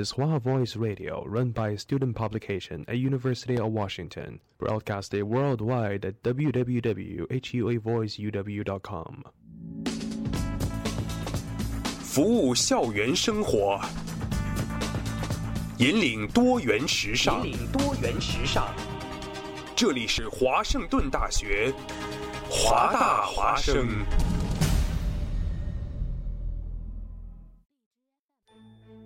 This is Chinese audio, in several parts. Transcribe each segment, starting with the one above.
is Hua Voice Radio, run by a student publication at University of Washington, broadcasted worldwide at www.huavoiceuw.com. 服务校园生活，引领多元时尚。引领多元时尚。这里是华盛顿大学，华大华生。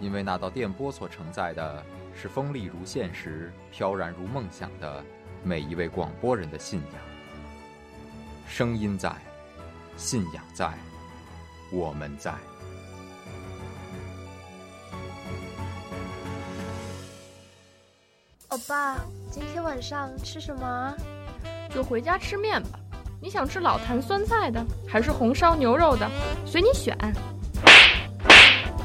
因为那道电波所承载的是锋利如现实、飘然如梦想的每一位广播人的信仰。声音在，信仰在，我们在。欧巴，今天晚上吃什么？就回家吃面吧。你想吃老坛酸菜的，还是红烧牛肉的？随你选。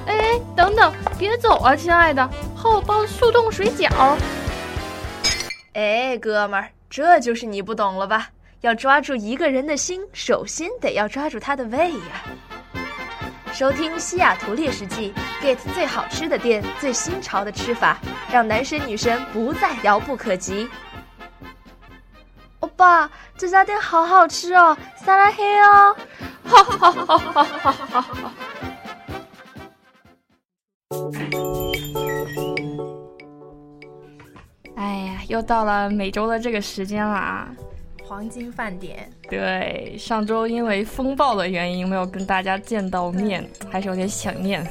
哎，等等，别走啊，亲爱的，好包速冻水饺。哎，哥们儿，这就是你不懂了吧？要抓住一个人的心，首先得要抓住他的胃呀。收听西雅图猎食记，get 最好吃的店，最新潮的吃法，让男神女神不再遥不可及。欧巴，这家店好好吃哦，撒拉黑哦！哈哈哈哈哈哈！哎呀，又到了每周的这个时间了啊！黄金饭点，对，上周因为风暴的原因没有跟大家见到面，还是有点想念。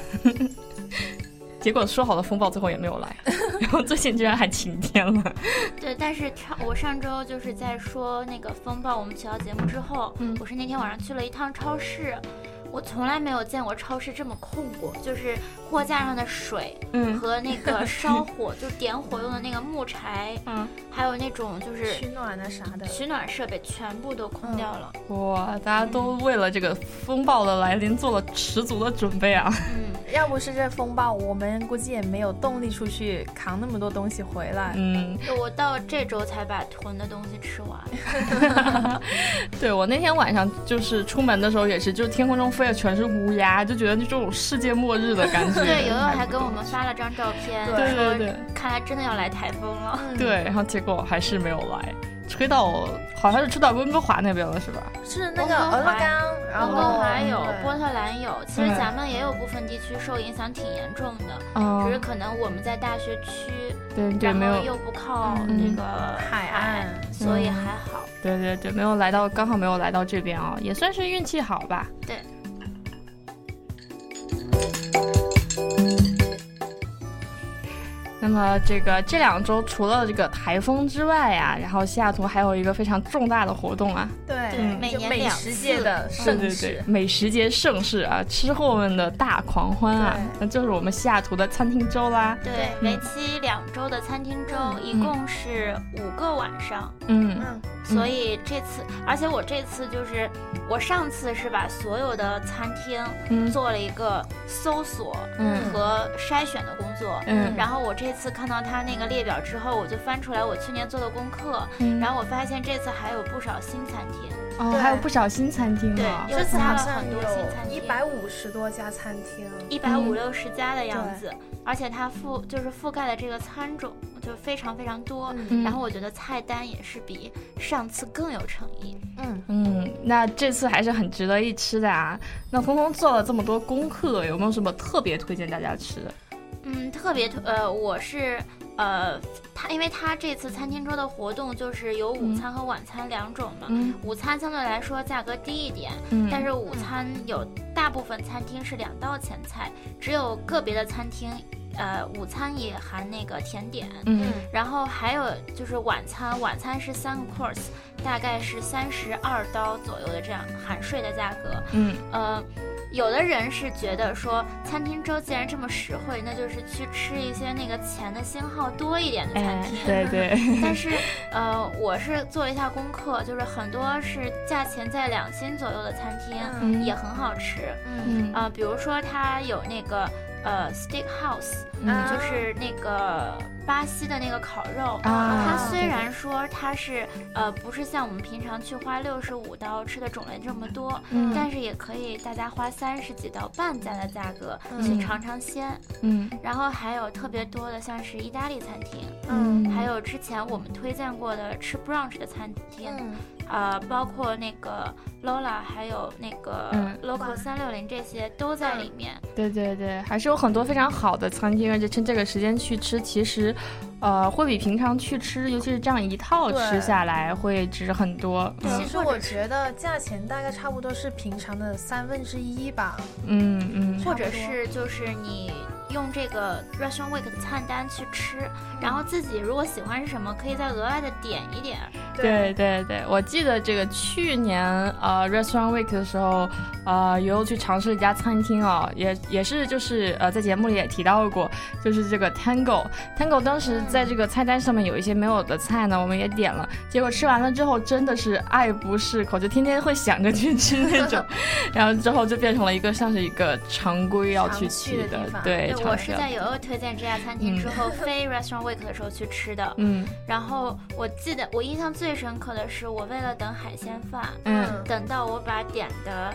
结果说好的风暴最后也没有来，然后最近居然还晴天了。对，但是上我上周就是在说那个风暴，我们取消节目之后，嗯，我是那天晚上去了一趟超市。我从来没有见过超市这么空过，就是货架上的水，嗯，和那个 烧火就点火用的那个木柴，嗯，还有那种就是取暖的啥的取暖设备全部都空掉了。哇，大家都为了这个风暴的来临做了十足的准备啊！嗯，要不是这风暴，我们估计也没有动力出去扛那么多东西回来。嗯，我到这周才把囤的东西吃完。对我那天晚上就是出门的时候也是，就是天空中飞。飞全是乌鸦，就觉得这种世界末日的感觉。对，游游还给我们发了张照片，对对对，看来真的要来台风了。对，然后结果还是没有来，吹到好像是吹到温哥华那边了，是吧？是那个俄勒冈，然后温哥华有，波特兰有，其实咱们也有部分地区受影响挺严重的，只是可能我们在大学区，对对，没有又不靠那个海岸，所以还好。对对对，没有来到，刚好没有来到这边啊，也算是运气好吧。对。那么这个这两周除了这个台风之外呀，然后西雅图还有一个非常重大的活动啊，对，每年美食界的盛事，美食节盛世啊，吃货们的大狂欢啊，那就是我们西雅图的餐厅周啦。对，为期两周的餐厅周，一共是五个晚上。嗯。所以这次，而且我这次就是，我上次是把所有的餐厅做了一个搜索和筛选的工作，嗯，然后我这次看到他那个列表之后，我就翻出来我去年做的功课，然后我发现这次还有不少新餐厅，哦，还有不少新餐厅，对，这次还有很多新餐厅，一百五十多家餐厅，一百五六十家的样子，而且它覆就是覆盖的这个餐种。就非常非常多，然后我觉得菜单也是比上次更有诚意。嗯。嗯，那这次还是很值得一吃的啊。那峰峰做了这么多功课，有没有什么特别推荐大家吃的？嗯，特别推呃，我是呃，他因为他这次餐厅桌的活动就是有午餐和晚餐两种嘛。嗯。午餐相对来说价格低一点，嗯，但是午餐有大部分餐厅是两道前菜，只有个别的餐厅。呃，午餐也含那个甜点，嗯，然后还有就是晚餐，晚餐是三个 course，大概是三十二刀左右的这样含税的价格，嗯，呃，有的人是觉得说，餐厅周既然这么实惠，那就是去吃一些那个钱的星号多一点的餐厅。对对。但是，呃，我是做了一下功课，就是很多是价钱在两星左右的餐厅也很好吃。嗯。啊，比如说它有那个呃 Steak House，就是那个。巴西的那个烤肉，它虽然说它是呃不是像我们平常去花六十五刀吃的种类这么多，但是也可以大家花三十几刀半价的价格去尝尝鲜。嗯，然后还有特别多的像是意大利餐厅，嗯，还有之前我们推荐过的吃 brunch 的餐厅。呃，包括那个 Lola，还有那个 Local 三六零，这些都在里面。对对对，还是有很多非常好的餐厅，而且趁这个时间去吃，其实，呃，会比平常去吃，尤其是这样一套吃下来，会值很多。其实我觉得价钱大概差不多是平常的三分之一吧。嗯嗯，或者是就是你。用这个 Restaurant Week 的菜单去吃，然后自己如果喜欢什么，可以再额外的点一点。对对对，我记得这个去年呃 Restaurant Week 的时候，呃，有去尝试了一家餐厅啊，也也是就是呃在节目里也提到过，就是这个 Tango Tango 当时在这个菜单上面有一些没有的菜呢，我们也点了，结果吃完了之后真的是爱不释口，就天天会想着去吃那种，然后之后就变成了一个像是一个常规要去去的，对。我是在友友推荐这家餐厅之后，非 Restaurant Week 的时候去吃的。嗯，然后我记得我印象最深刻的是，我为了等海鲜饭，嗯，等到我把点的。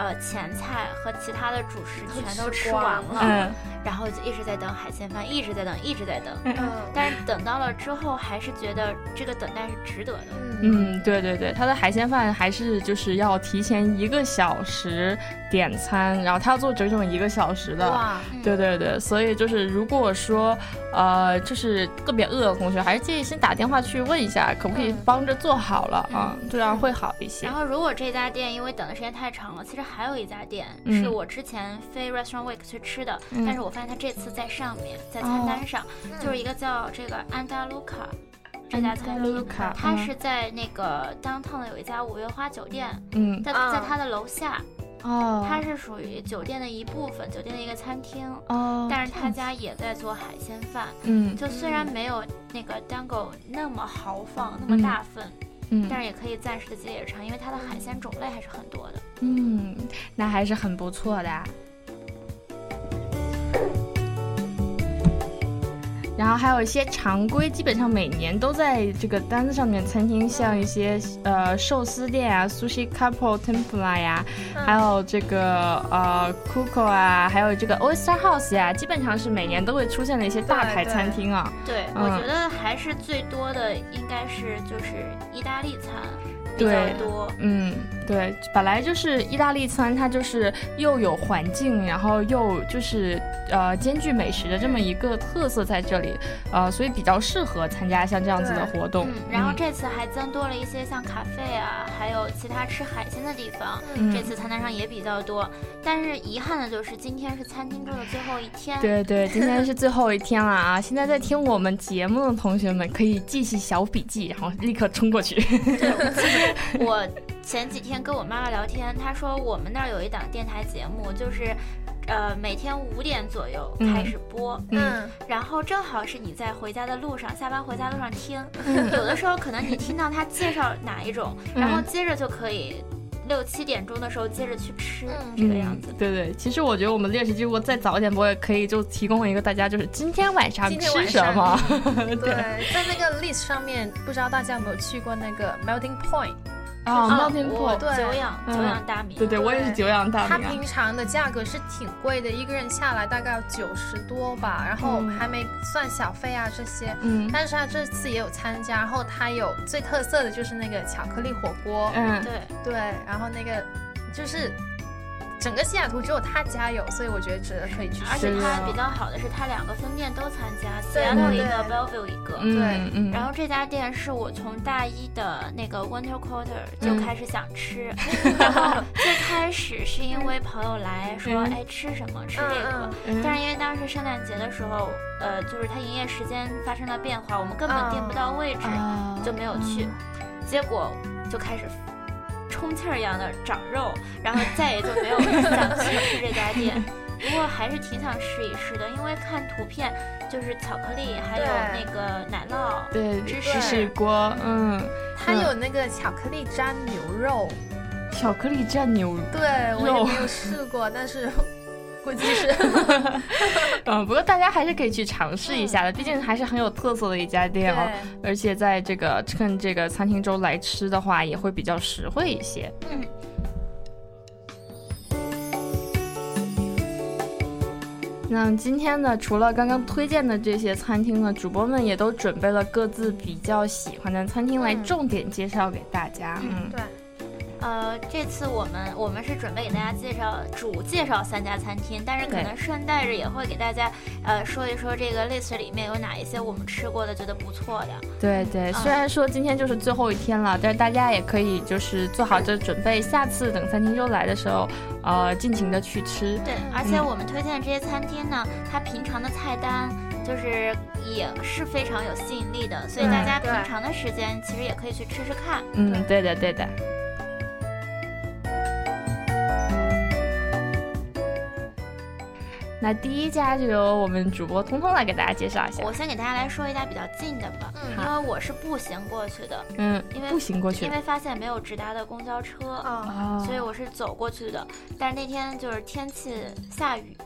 呃，前菜和其他的主食全都吃完了，嗯然后就一直在等海鲜饭，一直在等，一直在等。嗯，但是等到了之后，还是觉得这个等待是值得的。嗯，对对对，他的海鲜饭还是就是要提前一个小时点餐，然后他要做整整一个小时的。哇，对对对，所以就是如果说呃，就是特别饿的同学，还是建议先打电话去问一下，可不可以帮着做好了啊，这样会好一些。然后如果这家店因为等的时间太长了，其实。还有一家店是我之前飞 Restaurant Week 去吃的，但是我发现他这次在上面，在餐单上，就是一个叫这个安达卢卡这家餐厅，它是在那个 downtown 的有一家五月花酒店，嗯，在在它的楼下，哦，它是属于酒店的一部分，酒店的一个餐厅，哦，但是他家也在做海鲜饭，嗯，就虽然没有那个 Dango 那么豪放，那么大份。嗯，但是也可以暂时的解解馋，因为它的海鲜种类还是很多的。嗯，那还是很不错的。然后还有一些常规，基本上每年都在这个单子上面。餐厅像一些呃寿司店啊，Sushi Couple Tempura 呀，还有这个呃 Coco 啊，还有这个 Oyster House 呀，基本上是每年都会出现的一些大牌餐厅啊。对，我觉得还是最多的应该是就是意大利餐。比较多，嗯，对，本来就是意大利餐，它就是又有环境，然后又就是呃兼具美食的这么一个特色在这里，呃，所以比较适合参加像这样子的活动。然后这次还增多了一些像咖啡啊，还有其他吃海鲜的地方，这次餐单上也比较多。但是遗憾的就是今天是餐厅周的最后一天。对对，今天是最后一天了啊！现在在听我们节目的同学们可以记起小笔记，然后立刻冲过去。对。我前几天跟我妈妈聊天，她说我们那儿有一档电台节目，就是，呃，每天五点左右开始播，嗯，然后正好是你在回家的路上，下班回家路上听，有的时候可能你听到他介绍哪一种，然后接着就可以六七点钟的时候接着去吃这个样子。对对，其实我觉得我们猎食记如果再早一点播，也可以就提供一个大家就是今天晚上吃什么。对，在那个 list 上面，不知道大家有没有去过那个 Melting Point。啊，天铺，对，久仰久仰大名，对对，我也是久仰大名。它平常的价格是挺贵的，一个人下来大概要九十多吧，然后还没算小费啊这些。嗯，但是他这次也有参加，然后他有最特色的就是那个巧克力火锅。嗯，对对，然后那个就是。整个西雅图只有他家有，所以我觉得值得可以去。而且他比较好的是，他两个分店都参加，西雅图一个，Bellevue 一个。对，然后这家店是我从大一的那个 Winter Quarter 就开始想吃，然后最开始是因为朋友来说，哎，吃什么？吃这个。但是因为当时圣诞节的时候，呃，就是它营业时间发生了变化，我们根本订不到位置，就没有去。结果就开始。充气儿一样的长肉，然后再也就没有想去吃 这家店。不过还是挺想试一试的，因为看图片就是巧克力，还有那个奶酪，对，芝士锅，嗯，它有那个巧克力蘸牛肉，巧克力蘸牛肉，对我也没有试过，但是估计是，嗯，不过大家还是可以去尝试一下的，毕竟还是很有特色的一家店哦，而且在这个趁这个餐厅周来吃的话，也会比较实惠一些，嗯。那今天呢，除了刚刚推荐的这些餐厅呢，主播们也都准备了各自比较喜欢的餐厅来重点介绍给大家。嗯，对。呃，这次我们我们是准备给大家介绍主介绍三家餐厅，但是可能顺带着也会给大家呃说一说这个 list 里面有哪一些我们吃过的觉得不错的。对对，虽然说今天就是最后一天了，但是大家也可以就是做好这准备，下次等餐厅周来的时候，呃，尽情的去吃。对，而且我们推荐的这些餐厅呢，它平常的菜单就是也是非常有吸引力的，所以大家平常的时间其实也可以去吃吃看。嗯，对的对的。那第一家就由我们主播通通来给大家介绍一下。我先给大家来说一家比较近的吧，嗯因为我是步行过去的。嗯，因为步行过去，因为发现没有直达的公交车啊，所以我是走过去的。但是那天就是天气下雨，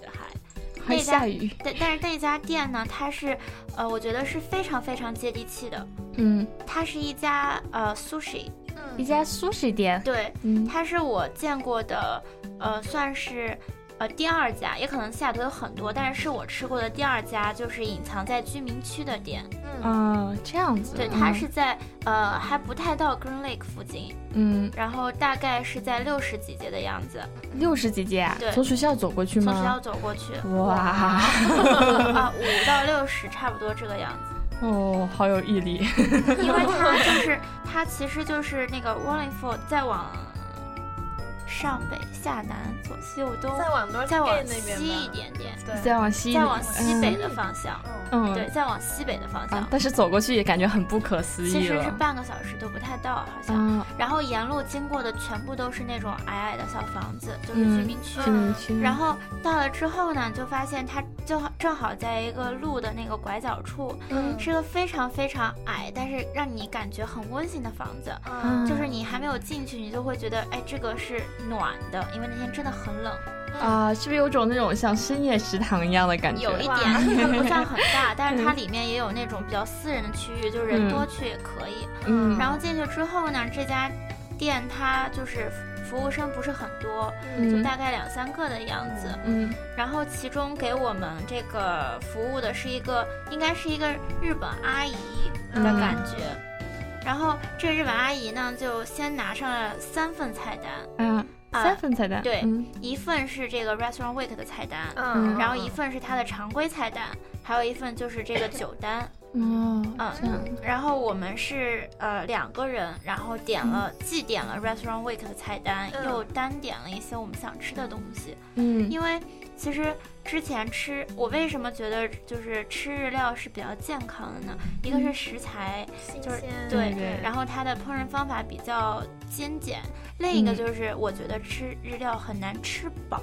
还还下雨。但，但是那家店呢，它是呃，我觉得是非常非常接地气的。嗯，它是一家呃 sushi，一家 sushi 店。对，嗯它是我见过的呃，算是。呃，第二家也可能西雅图有很多，但是是我吃过的第二家，就是隐藏在居民区的店。嗯，这样子。对，它是在呃还不太到 Green Lake 附近。嗯，然后大概是在六十几街的样子。六十几街啊？对，从学校走过去吗？从学校走过去。哇！啊，五到六十，差不多这个样子。哦，好有毅力。因为它 就是它，其实就是那个 Wallingford 再往。上北下南左西右东，再往再往西一点点，对，再往西，再往西北的方向，嗯，对，再往西北的方向。但是走过去也感觉很不可思议其实是半个小时都不太到，好像。然后沿路经过的全部都是那种矮矮的小房子，就是居民区。居民区。然后到了之后呢，就发现它就正好在一个路的那个拐角处，嗯，是个非常非常矮，但是让你感觉很温馨的房子。嗯，就是你还没有进去，你就会觉得，哎，这个是。暖的，因为那天真的很冷啊，是不是有种那种像深夜食堂一样的感觉？有一点，它不算很大，但是它里面也有那种比较私人的区域，就是人多去也可以。嗯，然后进去之后呢，这家店它就是服务生不是很多，就大概两三个的样子。嗯，然后其中给我们这个服务的是一个，应该是一个日本阿姨的感觉。然后这日本阿姨呢，就先拿上了三份菜单，嗯，三份菜单，对，一份是这个 Restaurant Week 的菜单，嗯，然后一份是它的常规菜单，还有一份就是这个酒单，哦，嗯，然后我们是呃两个人，然后点了既点了 Restaurant Week 的菜单，又单点了一些我们想吃的东西，嗯，因为其实。之前吃，我为什么觉得就是吃日料是比较健康的呢？一个是食材就是对，然后它的烹饪方法比较精简，另一个就是我觉得吃日料很难吃饱。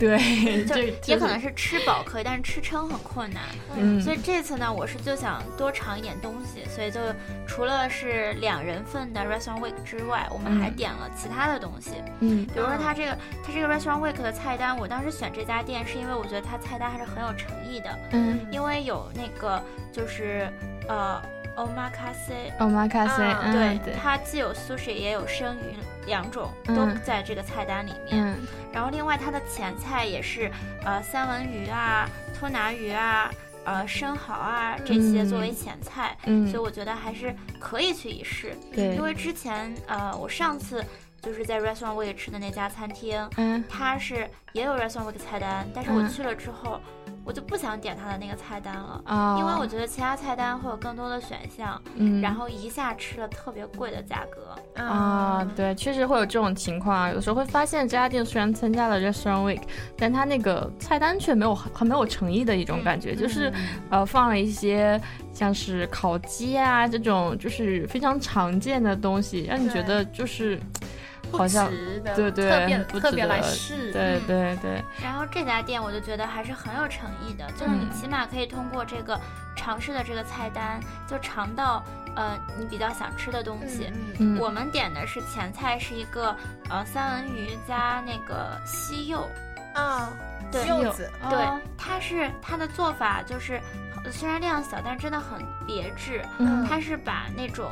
对，就也可能是吃饱可以，但是吃撑很困难。嗯，所以这次呢，我是就想多尝一点东西，所以就除了是两人份的 Restaurant Week 之外，我们还点了其他的东西。嗯，比如说它这个它这个 Restaurant Week 的菜单，我当时选这家店是因为我觉得它菜单还是很有诚意的。嗯，因为有那个就是呃。omakase，omakase，对，它既有 sushi 也有生鱼两种，都在这个菜单里面。然后另外它的前菜也是呃三文鱼啊、托拿鱼啊、呃生蚝啊这些作为前菜，所以我觉得还是可以去一试。对，因为之前呃我上次就是在 restaurant Week 吃的那家餐厅，嗯，它是也有 restaurant 的菜单，但是我去了之后。我就不想点他的那个菜单了，因为我觉得其他菜单会有更多的选项，嗯，然后一下吃了特别贵的价格啊，对，确实会有这种情况啊。有时候会发现这家店虽然参加了 Restaurant Week，但他那个菜单却没有很没有诚意的一种感觉，就是呃放了一些像是烤鸡啊这种就是非常常见的东西，让你觉得就是。好像对对特别特别来试，对对对。然后这家店我就觉得还是很有诚意的，就是你起码可以通过这个尝试的这个菜单，就尝到呃你比较想吃的东西。我们点的是前菜是一个呃三文鱼加那个西柚啊，对柚子，对，它是它的做法就是虽然量小，但真的很别致。它是把那种。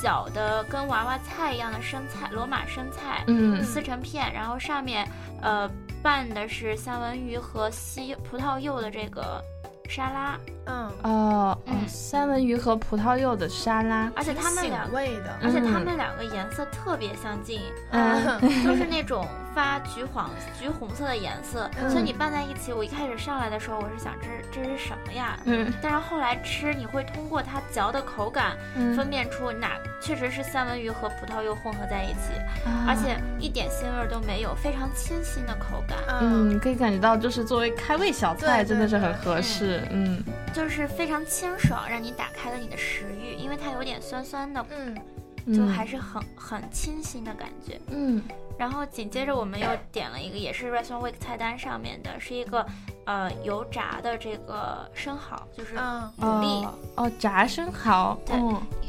小的跟娃娃菜一样的生菜，罗马生菜，嗯，撕成片，然后上面，呃，拌的是三文鱼和西葡萄柚的这个沙拉。嗯。哦，嗯，三文鱼和葡萄柚的沙拉，而且它们两味的，而且它们两个颜色特别相近，嗯，就是那种发橘黄、橘红色的颜色，所以你拌在一起，我一开始上来的时候，我是想这这是什么呀？嗯，但是后来吃，你会通过它嚼的口感，分辨出哪确实是三文鱼和葡萄柚混合在一起，而且一点腥味都没有，非常清新的口感。嗯，可以感觉到，就是作为开胃小菜，真的是很合适。嗯。就是非常清爽，让你打开了你的食欲，因为它有点酸酸的，嗯，就还是很很清新的感觉，嗯。然后紧接着我们又点了一个，也是 Restaurant Week 菜单上面的，是一个呃油炸的这个生蚝，就是牡蛎哦，炸生蚝。对，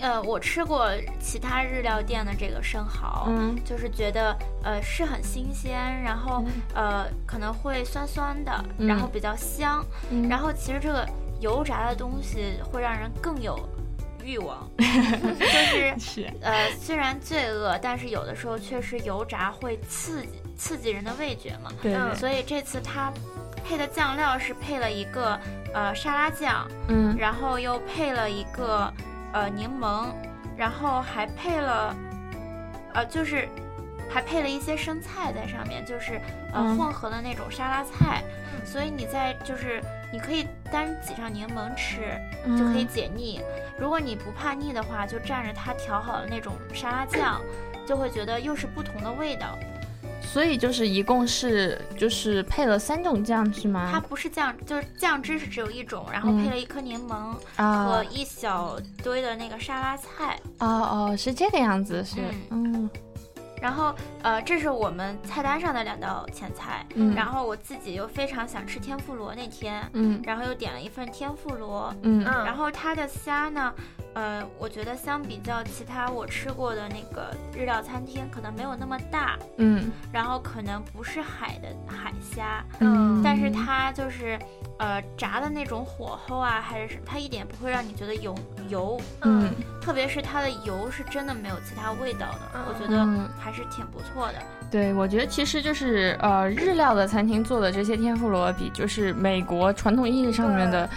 呃，我吃过其他日料店的这个生蚝，嗯，就是觉得呃是很新鲜，然后呃可能会酸酸的，然后比较香，然后其实这个。油炸的东西会让人更有欲望，就是呃，虽然罪恶，但是有的时候确实油炸会刺激刺激人的味觉嘛。对。所以这次它配的酱料是配了一个呃沙拉酱，嗯，然后又配了一个呃柠檬，然后还配了呃就是还配了一些生菜在上面，就是呃混合的那种沙拉菜。所以你在就是。你可以单挤上柠檬吃，就可以解腻。如果你不怕腻的话，就蘸着它调好的那种沙拉酱，就会觉得又是不同的味道。所以就是一共是就是配了三种酱是吗？它不是酱，就是酱汁是只有一种，然后配了一颗柠檬和一小堆的那个沙拉菜。哦哦，是这个样子，是嗯。然后，呃，这是我们菜单上的两道前菜。嗯。然后我自己又非常想吃天妇罗那天，嗯。然后又点了一份天妇罗，嗯。然后它的虾呢，呃，我觉得相比较其他我吃过的那个日料餐厅，可能没有那么大，嗯。然后可能不是海的海虾，嗯。但是它就是。呃，炸的那种火候啊，还是它一点不会让你觉得油油，嗯，特别是它的油是真的没有其他味道的，我觉得还是挺不错的。对，我觉得其实就是呃，日料的餐厅做的这些天妇罗比就是美国传统意义上面的。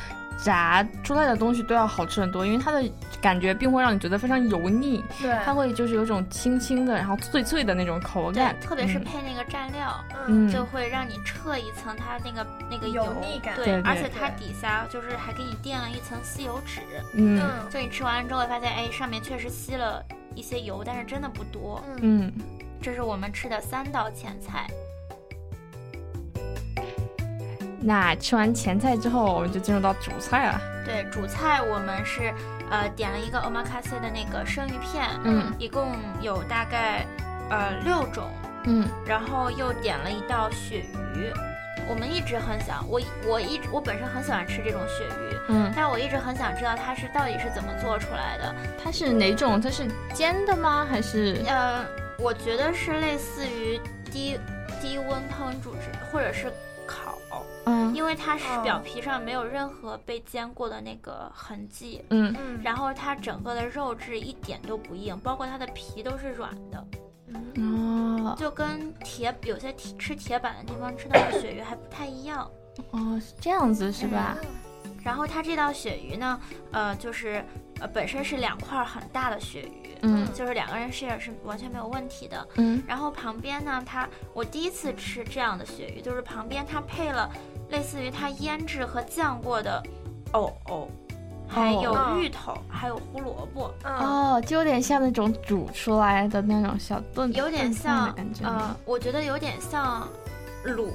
炸出来的东西都要好吃很多，因为它的感觉并不会让你觉得非常油腻，对，它会就是有种轻轻的，然后脆脆的那种口感，特别是配那个蘸料，嗯，就会让你撤一层它那个那个油腻感，对，而且它底下就是还给你垫了一层吸油纸，嗯，就你吃完了之后发现，哎，上面确实吸了一些油，但是真的不多，嗯，这是我们吃的三道前菜。那吃完前菜之后，我们就进入到主菜了。对，主菜我们是呃点了一个 omakase 的那个生鱼片，嗯，一共有大概呃六种，嗯，然后又点了一道鳕鱼。我们一直很想，我我一直我本身很喜欢吃这种鳕鱼，嗯，但我一直很想知道它是到底是怎么做出来的。它是哪种？它是煎的吗？还是？呃，我觉得是类似于低低温烹煮制，或者是。嗯，因为它是表皮上没有任何被煎过的那个痕迹，嗯。嗯，然后它整个的肉质一点都不硬，包括它的皮都是软的，哦，就跟铁有些铁吃铁板的地方吃到的鳕鱼还不太一样，哦，是这样子是吧？然后它这道鳕鱼呢，呃，就是呃本身是两块很大的鳕鱼，嗯，就是两个人 share 是完全没有问题的，嗯。然后旁边呢，它我第一次吃这样的鳕鱼，就是旁边它配了类似于它腌制和酱过的藕藕，还有芋头，还有胡萝卜，哦，就有点像那种煮出来的那种小炖，有点像感觉，呃，我觉得有点像卤。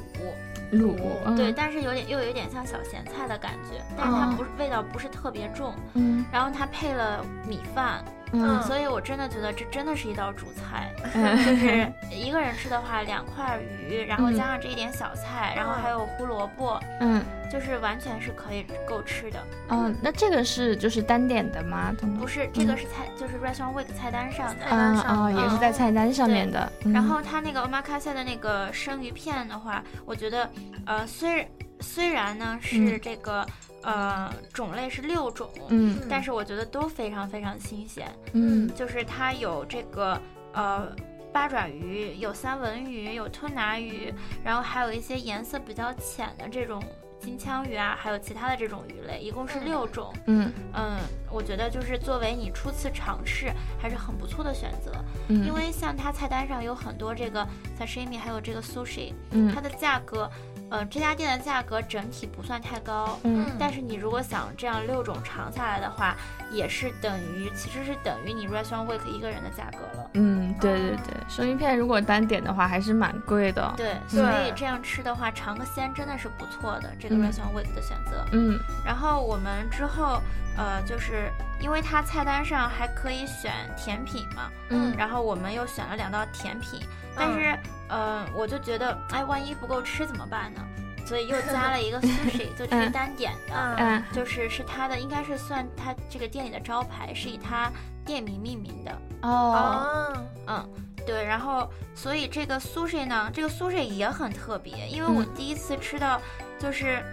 卤对，但是有点又有点像小咸菜的感觉，但是它不是味道不是特别重。嗯，然后它配了米饭，嗯，所以我真的觉得这真的是一道主菜，就是一个人吃的话，两块鱼，然后加上这一点小菜，然后还有胡萝卜，嗯，就是完全是可以够吃的。嗯，那这个是就是单点的吗？不是，这个是菜，就是 restaurant week 菜单上的，啊啊，也是在菜单上面的。然后它那个 omakase 的那个生鱼片的话，我觉得，呃，虽虽然呢是这个。呃，种类是六种，嗯，但是我觉得都非常非常新鲜，嗯，就是它有这个呃八爪鱼，有三文鱼，有吞拿鱼，然后还有一些颜色比较浅的这种金枪鱼啊，还有其他的这种鱼类，一共是六种，嗯。嗯，我觉得就是作为你初次尝试还是很不错的选择，嗯，因为像它菜单上有很多这个 sashimi，还有这个 sushi，嗯，它的价格。嗯，这家店的价格整体不算太高，嗯，但是你如果想这样六种尝下来的话，也是等于其实是等于你 restaurant week 一个人的价格了。嗯，对对对，生鱼片如果单点的话还是蛮贵的。对，所以这样吃的话，尝个鲜真的是不错的这个 restaurant week 的选择。嗯，然后我们之后呃，就是因为它菜单上还可以选甜品嘛，嗯，然后我们又选了两道甜品，但是。嗯，我就觉得，哎，万一不够吃怎么办呢？所以又加了一个 sushi，就这是单点的，嗯，就是是它的，应该是算它这个店里的招牌，是以它店名命名的。哦，嗯，对，然后所以这个 sushi 呢，这个 sushi 也很特别，因为我第一次吃到，就是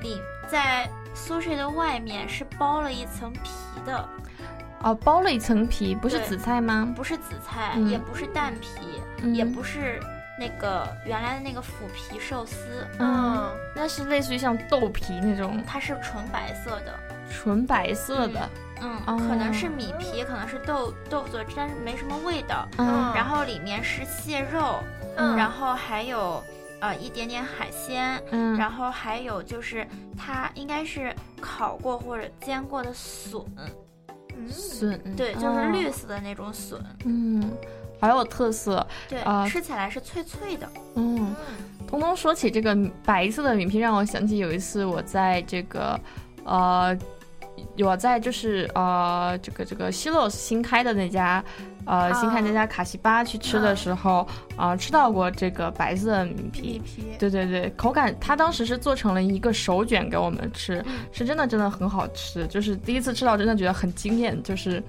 里在 sushi 的外面是包了一层皮的。哦，包了一层皮，不是紫菜吗？不是紫菜，也不是蛋皮，也不是。那个原来的那个腐皮寿司，嗯，那是类似于像豆皮那种，它是纯白色的，纯白色的，嗯，可能是米皮，可能是豆豆腐做，但是没什么味道，嗯，然后里面是蟹肉，嗯，然后还有呃一点点海鲜，嗯，然后还有就是它应该是烤过或者煎过的笋，笋，对，就是绿色的那种笋，嗯。好有特色，对，吃起来是脆脆的。嗯，彤彤说起这个白色的米皮，让我想起有一次我在这个，呃，我在就是呃这个这个西洛新开的那家，呃新开那家卡西巴去吃的时候，啊吃到过这个白色的米皮。米皮，对对对，口感，他当时是做成了一个手卷给我们吃，是真的真的很好吃，就是第一次吃到，真的觉得很惊艳，就是。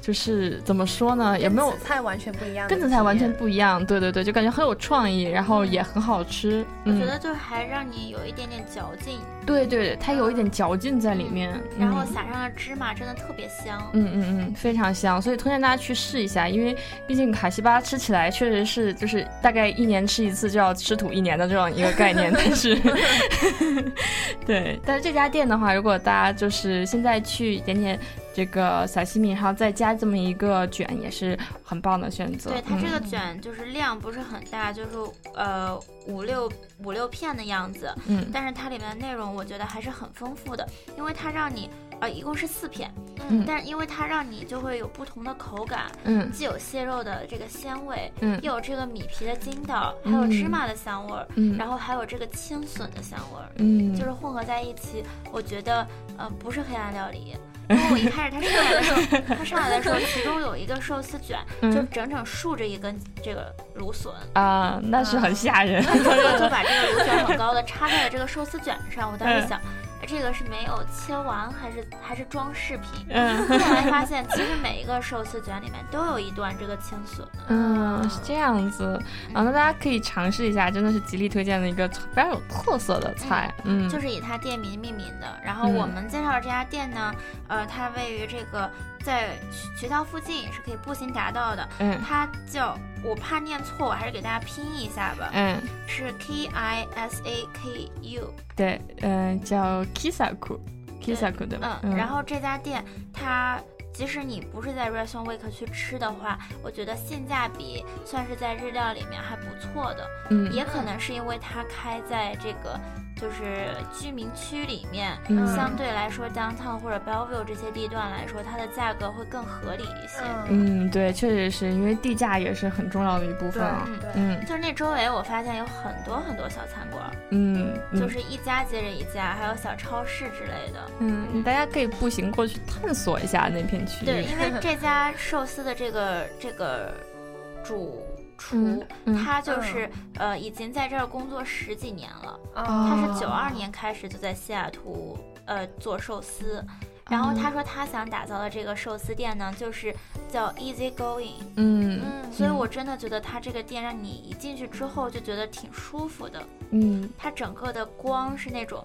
就是怎么说呢，也没有紫菜完全不一样，跟紫菜完全不一样，对对对，就感觉很有创意，然后也很好吃。我觉得就还让你有一点点嚼劲，对对，它有一点嚼劲在里面，然后撒上了芝麻，真的特别香。嗯嗯嗯，非常香，所以推荐大家去试一下，因为毕竟卡西巴吃起来确实是就是大概一年吃一次就要吃土一年的这种一个概念，但是，对，但是这家店的话，如果大家就是现在去点点。这个小西米，然后再加这么一个卷，也是很棒的选择。对它这个卷就是量不是很大，就是呃五六五六片的样子。嗯，但是它里面的内容我觉得还是很丰富的，因为它让你呃一共是四片，嗯，但是因为它让你就会有不同的口感，嗯，既有蟹肉的这个鲜味，嗯，又有这个米皮的筋道，还有芝麻的香味儿，嗯，然后还有这个青笋的香味儿，嗯，就是混合在一起，我觉得呃不是黑暗料理。因为我一开始他上来的时候，他上来的时候，其中有一个寿司卷，就整整竖着一根这个芦笋啊，那是很吓人。他就 把这个芦笋很高的插在了这个寿司卷上，我当时想。这个是没有切完，还是还是装饰品？嗯，后 来发现其实每一个寿司卷里面都有一段这个青笋。嗯，是这样子啊，那大家可以尝试一下，真的是极力推荐的一个非常有特色的菜。嗯，就是以它店名命名的。然后我们介绍的这家店呢，呃，它位于这个。在学校附近也是可以步行达到的。嗯，它叫我怕念错，我还是给大家拼一下吧。嗯，是 K I S A K U。对，嗯，叫 Kisaku，Kisaku 对吧？嗯，然后这家店它即使你不是在 Restaurant Week 去吃的话，我觉得性价比算是在日料里面还不错的。嗯，也可能是因为它开在这个。就是居民区里面，相对来说，downtown 或者 Bellevue 这些地段来说，它的价格会更合理一些。嗯，对，确实是因为地价也是很重要的一部分啊。嗯，就是那周围我发现有很多很多小餐馆，嗯，就是一家接着一家，还有小超市之类的。嗯，大家可以步行过去探索一下那片区域。对，因为 这家寿司的这个这个主。厨，他就是呃，已经在这儿工作十几年了。他是九二年开始就在西雅图呃做寿司，然后他说他想打造的这个寿司店呢，就是叫 Easy Going。嗯嗯，所以我真的觉得他这个店让你一进去之后就觉得挺舒服的。嗯，它整个的光是那种。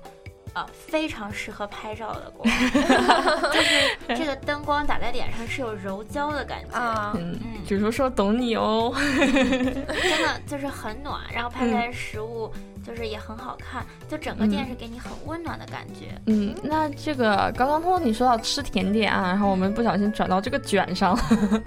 啊，非常适合拍照的光，就是 这个灯光打在脸上是有柔焦的感觉啊。嗯，比如说懂你哦，真的就是很暖，然后拍出来食物。就是也很好看，就整个店是给你很温暖的感觉。嗯，那这个刚刚通通你说到吃甜点啊，然后我们不小心转到这个卷上了，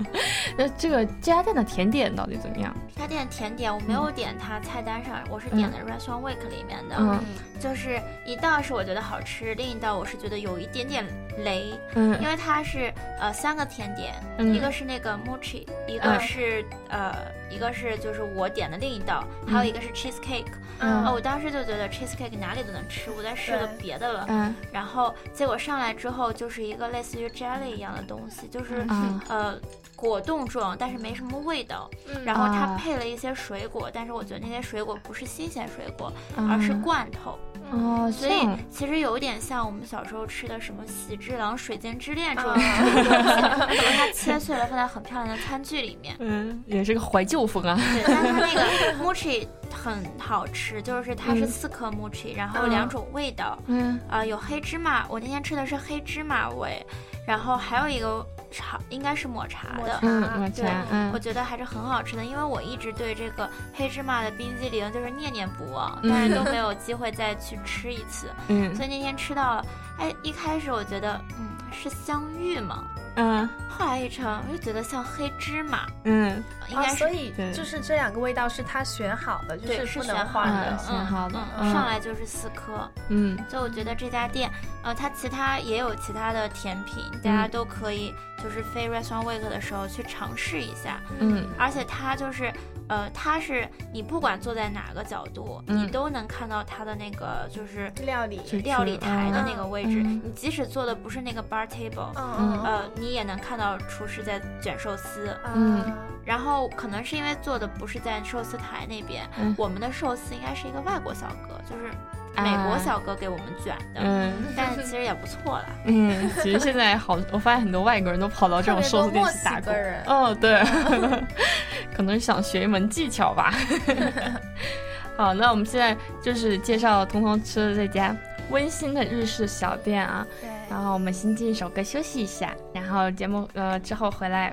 那这个这家店的甜点到底怎么样？这家店甜点我没有点它菜单上，我是点的 Restaurant Week 里面的。嗯，就是一道是我觉得好吃，另一道我是觉得有一点点雷。嗯，因为它是呃三个甜点，一个是那个 Mochi，一个是呃一个是就是我点的另一道，还有一个是 Cheesecake。嗯。我当时就觉得 cheesecake 哪里都能吃，我再试个别的了，嗯，然后结果上来之后就是一个类似于 jelly 一样的东西，就是呃果冻状，但是没什么味道，然后它配了一些水果，但是我觉得那些水果不是新鲜水果，而是罐头。哦，所以其实有点像我们小时候吃的什么喜之郎、水晶之恋这种东西，是它切碎了放在很漂亮的餐具里面。嗯，也是个怀旧风啊。对，但它那个 mochi 很好吃，就是它是四颗 mochi，然后两种味道。嗯，啊，有黑芝麻，我那天吃的是黑芝麻味，然后还有一个。茶应该是抹茶的，嗯，对，我觉得还是很好吃的，因为我一直对这个黑芝麻的冰激凌就是念念不忘，但是都没有机会再去吃一次，嗯，所以那天吃到了，哎，一开始我觉得，嗯，是香芋吗？嗯，后来一尝，我就觉得像黑芝麻。嗯，应该是所以就是这两个味道是他选好的，就是不能换的，选好的。上来就是四颗。嗯，所以我觉得这家店，呃，它其他也有其他的甜品，大家都可以就是非 Restaurant Week 的时候去尝试一下。嗯，而且它就是。呃，它是你不管坐在哪个角度，你都能看到它的那个就是料理料理台的那个位置。你即使坐的不是那个 bar table，呃，你也能看到厨师在卷寿司。嗯，然后可能是因为坐的不是在寿司台那边，我们的寿司应该是一个外国小哥，就是。美国小哥给我们卷的，嗯，但是其实也不错了。嗯，其实现在好，我发现很多外国人都跑到这种寿司店去打工。哦，对，可能想学一门技巧吧。好，那我们现在就是介绍彤彤吃的这家温馨的日式小店啊。对。然后我们先进一首歌休息一下，然后节目呃之后回来。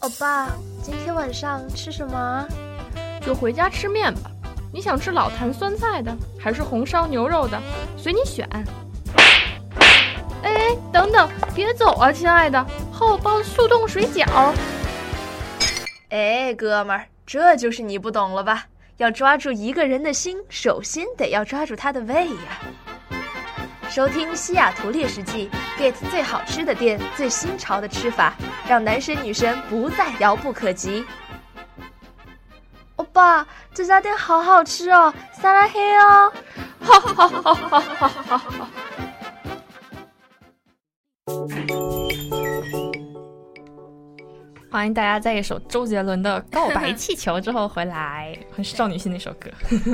欧巴，今天晚上吃什么啊？就回家吃面吧。你想吃老坛酸菜的，还是红烧牛肉的？随你选。哎，等等，别走啊，亲爱的，后包速冻水饺。哎，哥们儿，这就是你不懂了吧？要抓住一个人的心，首先得要抓住他的胃呀。收听西雅图猎食记，get 最好吃的店，最新潮的吃法，让男神女神不再遥不可及。欧巴，这家店好好吃哦，撒拉黑哦！哈哈哈哈哈哈哈！欢迎大家在一首周杰伦的《告白气球》之后回来，很少女心的一首歌。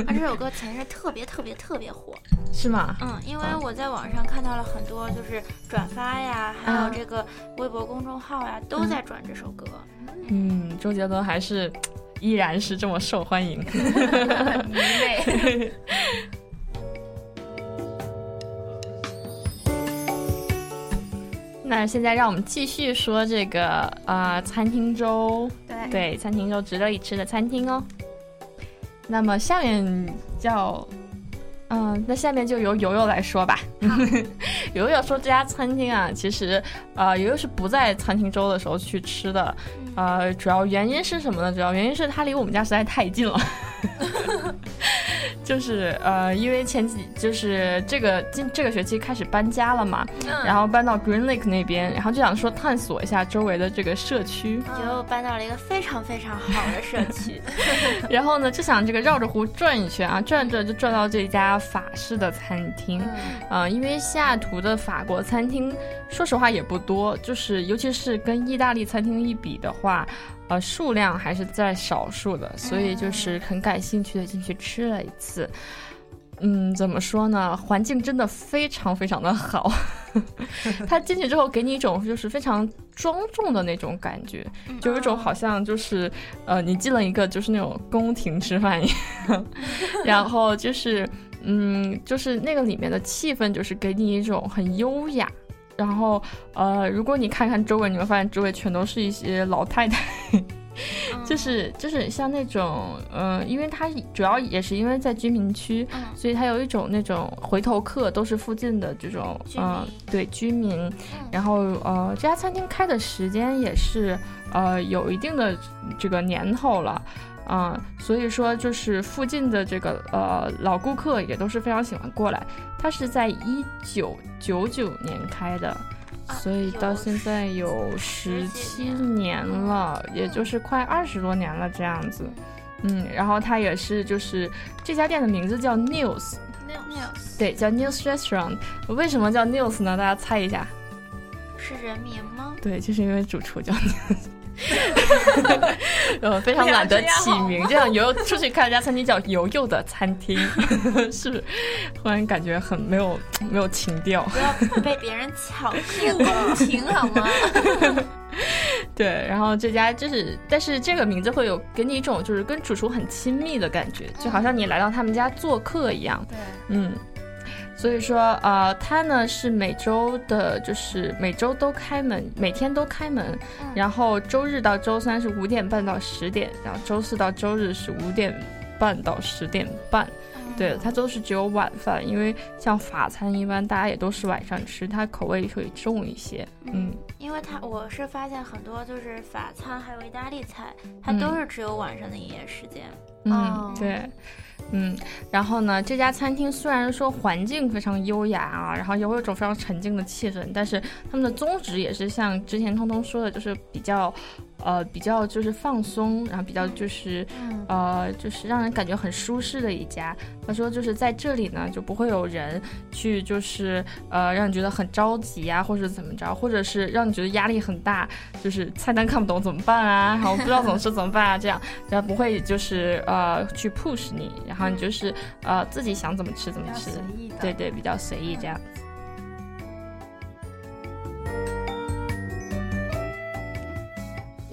啊，这首歌前阵特别特别特别火，是吗？嗯，因为我在网上看到了很多，就是转发呀，还有这个微博公众号呀，都在转这首歌。嗯，周杰伦还是依然是这么受欢迎，迷妹。那现在让我们继续说这个呃餐厅周，对对，餐厅周值得一吃的餐厅哦。那么下面叫，嗯、那下面就由游游来说吧。悠悠说这家餐厅啊，其实呃游游是不在餐厅周的时候去吃的，呃，主要原因是什么呢？主要原因是它离我们家实在太近了。就是呃，因为前几就是这个今这个学期开始搬家了嘛，然后搬到 Green Lake 那边，然后就想说探索一下周围的这个社区，就搬到了一个非常非常好的社区 然后呢就想这个绕着湖转一圈啊，转着就转到这家法式的餐厅，嗯、呃，因为西雅图的法国餐厅说实话也不多，就是尤其是跟意大利餐厅一比的话。呃，数量还是在少数的，所以就是很感兴趣的进去吃了一次。嗯，怎么说呢？环境真的非常非常的好。他进去之后给你一种就是非常庄重的那种感觉，就有一种好像就是呃，你进了一个就是那种宫廷吃饭一样，然后就是嗯，就是那个里面的气氛就是给你一种很优雅。然后，呃，如果你看看周围，你会发现周围全都是一些老太太，就是就是像那种，嗯、呃，因为它主要也是因为在居民区，嗯、所以它有一种那种回头客，都是附近的这种，嗯、呃，对居民。然后，呃，这家餐厅开的时间也是，呃，有一定的这个年头了。啊、嗯，所以说就是附近的这个呃老顾客也都是非常喜欢过来。它是在一九九九年开的，啊、所以到现在有十七年了，也就是快二十多年了这样子。嗯，然后它也是就是这家店的名字叫 News，News 对，叫 News Restaurant。为什么叫 News 呢？大家猜一下。是人名吗？对，就是因为主厨叫 News。呃，非常懒得起名，这样游出去看一家餐厅叫游游的餐厅，是突然感觉很没有没有情调，不要被别人抢不公平好吗？对，然后这家就是，但是这个名字会有给你一种就是跟主厨很亲密的感觉，就好像你来到他们家做客一样。对，嗯。所以说，呃，它呢是每周的，就是每周都开门，每天都开门。然后周日到周三是五点半到十点，然后周四到周日是五点半到十点半。对，它都是只有晚饭，因为像法餐一般大家也都是晚上吃，它口味会重一些。嗯，因为它我是发现很多就是法餐还有意大利菜，它都是只有晚上的营业时间。嗯，对。嗯，然后呢，这家餐厅虽然说环境非常优雅啊，然后也会有一种非常沉静的气氛，但是他们的宗旨也是像之前通通说的，就是比较。呃，比较就是放松，然后比较就是，呃，就是让人感觉很舒适的一家。他说，就是在这里呢，就不会有人去，就是呃，让你觉得很着急啊，或者怎么着，或者是让你觉得压力很大，就是菜单看不懂怎么办啊，然后不知道怎么吃怎么办啊，这样，然后不会就是呃去 push 你，然后你就是呃自己想怎么吃怎么吃，对对，比较随意这样。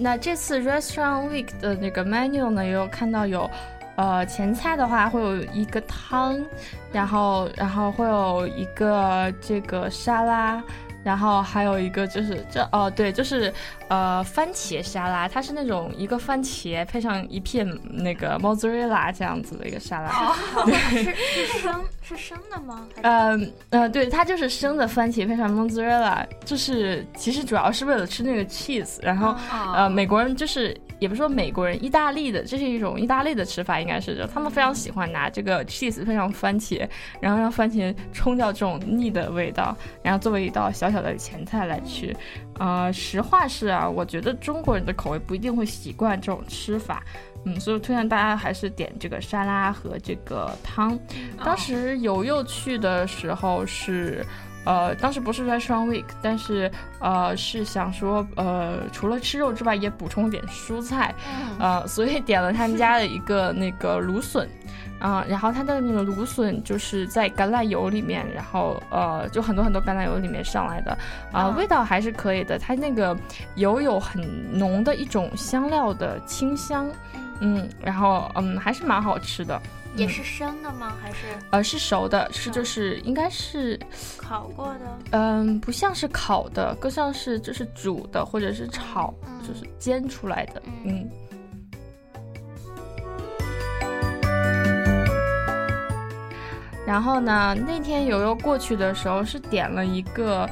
那这次 Restaurant Week 的那个 menu 呢，也有看到有，呃，前菜的话会有一个汤，然后然后会有一个这个沙拉。然后还有一个就是这哦对，就是呃番茄沙拉，它是那种一个番茄配上一片那个 mozzarella 这样子的一个沙拉。哦，是是生是生的吗？嗯呃对，它就是生的番茄配上 mozzarella，就是其实主要是为了吃那个 cheese。然后呃美国人就是也不是说美国人，意大利的这是一种意大利的吃法，应该是就他们非常喜欢拿这个 cheese 配上番茄，然后让番茄冲掉这种腻的味道，然后作为一道小。小的前菜来吃，呃，实话是啊，我觉得中国人的口味不一定会习惯这种吃法，嗯，所以推荐大家还是点这个沙拉和这个汤。当时友友去的时候是，呃，当时不是在双 week，但是呃是想说，呃，除了吃肉之外也补充点蔬菜，呃，所以点了他们家的一个那个芦笋。啊，然后它的那个芦笋就是在橄榄油里面，然后呃，就很多很多橄榄油里面上来的，啊，味道还是可以的。它那个油有很浓的一种香料的清香，嗯，然后嗯，还是蛮好吃的。也是生的吗？还是呃，是熟的，是就是应该是烤过的。嗯，不像是烤的，更像是就是煮的或者是炒，就是煎出来的，嗯。然后呢，那天悠悠过去的时候是点了一个，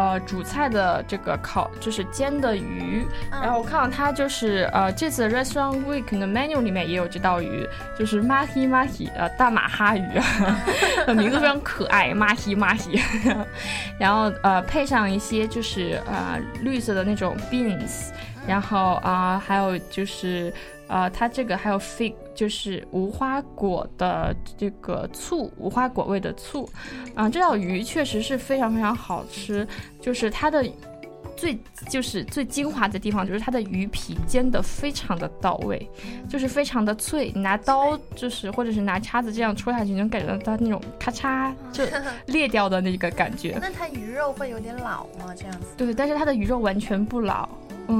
呃，主菜的这个烤，就是煎的鱼。然后我看到它就是呃，这次 Restaurant Week 的 menu 里面也有这道鱼，就是 mahi mahi，呃，大马哈鱼，名字非常可爱，mahi mahi。然后呃，配上一些就是呃绿色的那种 beans，然后啊，还有就是。呃，它这个还有 fig，就是无花果的这个醋，无花果味的醋，啊，这道鱼确实是非常非常好吃，就是它的最就是最精华的地方，就是它的鱼皮煎的非常的到位，就是非常的脆，你拿刀就是或者是拿叉子这样戳下去，能感觉到它那种咔嚓 就裂掉的那个感觉。那它鱼肉会有点老吗？这样子？对，但是它的鱼肉完全不老。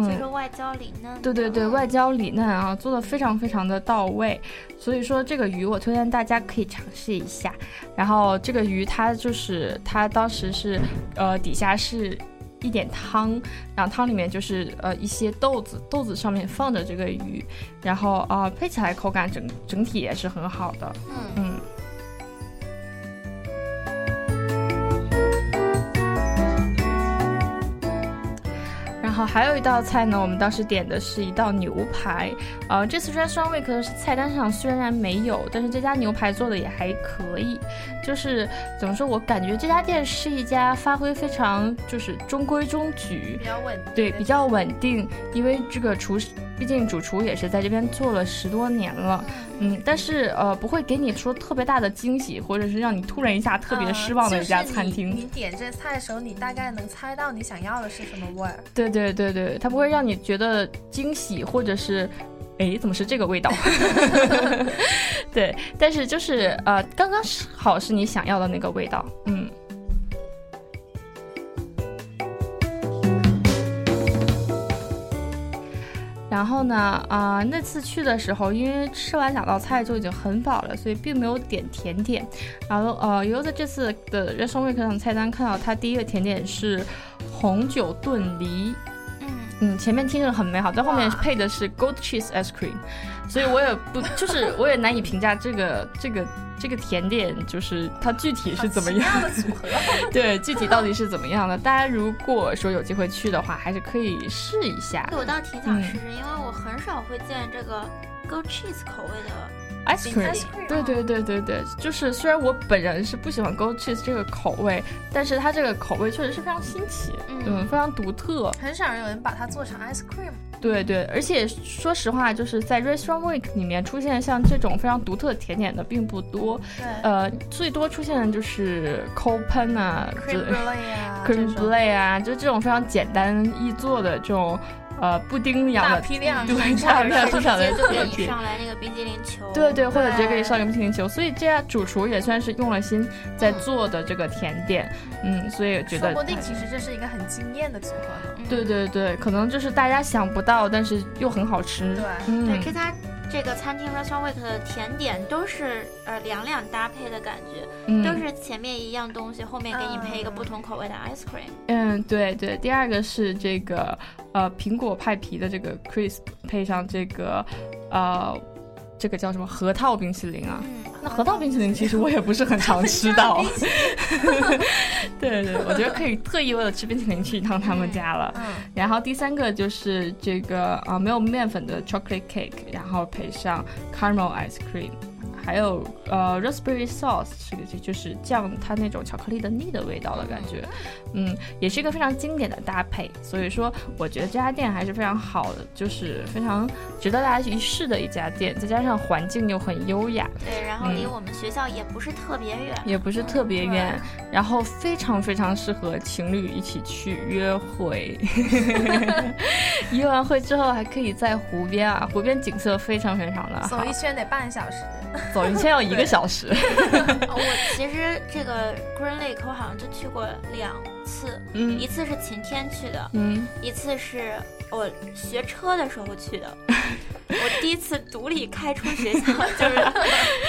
所以说外焦里嫩，对对对，外焦里嫩啊，做的非常非常的到位。所以说这个鱼我推荐大家可以尝试一下。然后这个鱼它就是它当时是，呃，底下是一点汤，然后汤里面就是呃一些豆子，豆子上面放着这个鱼，然后啊配起来口感整整体也是很好的，嗯嗯。还有一道菜呢，我们当时点的是一道牛排。呃，这次 Restaurant Week 的菜单上虽然没有，但是这家牛排做的也还可以。就是怎么说，我感觉这家店是一家发挥非常就是中规中矩，比较稳，对，比较稳定。因为这个厨师毕竟主厨也是在这边做了十多年了，嗯，但是呃不会给你说特别大的惊喜，或者是让你突然一下特别失望的一家餐厅。你点这菜的时候，你大概能猜到你想要的是什么味儿？对对对对，它不会让你觉得惊喜，或者是。哎，怎么是这个味道？对，但是就是呃，刚刚好是你想要的那个味道，嗯。然后呢，啊，那次去的时候，因为吃完两道菜就已经很饱了，所以并没有点甜点。然后呃，由在这次的 Restaurant Week 上菜单看到，它第一个甜点是红酒炖梨。嗯，前面听着很美好，在后面配的是 Gold Cheese Ice Cream，所以我也不，就是我也难以评价这个这个这个甜点，就是它具体是怎么样的组合。对，具体到底是怎么样的？大家如果说有机会去的话，还是可以试一下。我倒挺想试试，因为我很少会见这个 Gold Cheese 口味的。Ice cream，对对对对对，就是虽然我本人是不喜欢 goat cheese 这个口味，但是它这个口味确实是非常新奇，嗯，非常独特，很少有人把它做成 ice cream。对对，而且说实话，就是在 restaurant week 里面出现像这种非常独特的甜点的并不多，对，呃，最多出现的就是 cold pen 啊，cream brulee 啊，cream brulee 啊，就这种非常简单易做的这种。呃，布丁一样的，大批量，对，大批量生产的甜品，上来那个冰激凌球，对对，或者直接给你上个冰激凌球，所以这样主厨也算是用了心在做的这个甜点，嗯，所以觉得说不定其实这是一个很惊艳的组合呢。对对对，可能就是大家想不到，但是又很好吃。对，对，这家。这个餐厅 Restaurant Week 的甜点都是呃两两搭配的感觉，都是前面一样东西，后面给你配一个不同口味的 ice cream。嗯，对对。第二个是这个呃苹果派皮的这个 crisp，配上这个呃。这个叫什么核桃冰淇淋啊？那核桃冰淇淋其实我也不是很常吃到。对对，我觉得可以特意为了吃冰淇淋去一趟他们家了。然后第三个就是这个啊没有面粉的 chocolate cake，然后配上 caramel ice cream。还有呃，raspberry sauce 这个就是酱，它那种巧克力的腻的味道的感觉，嗯，也是一个非常经典的搭配。所以说，我觉得这家店还是非常好的，就是非常值得大家去试的一家店。再加上环境又很优雅，对，然后离我们学校也不是特别远，也不是特别远，然后非常非常适合情侣一起去约会。约完会之后还可以在湖边啊，湖边景色非常非常的好，走一圈得半小时。走一圈要一个小时。我其实这个 Green Lake 我好像就去过两次，嗯，一次是晴天去的，嗯，一次是我学车的时候去的。我第一次独立开出学校，就是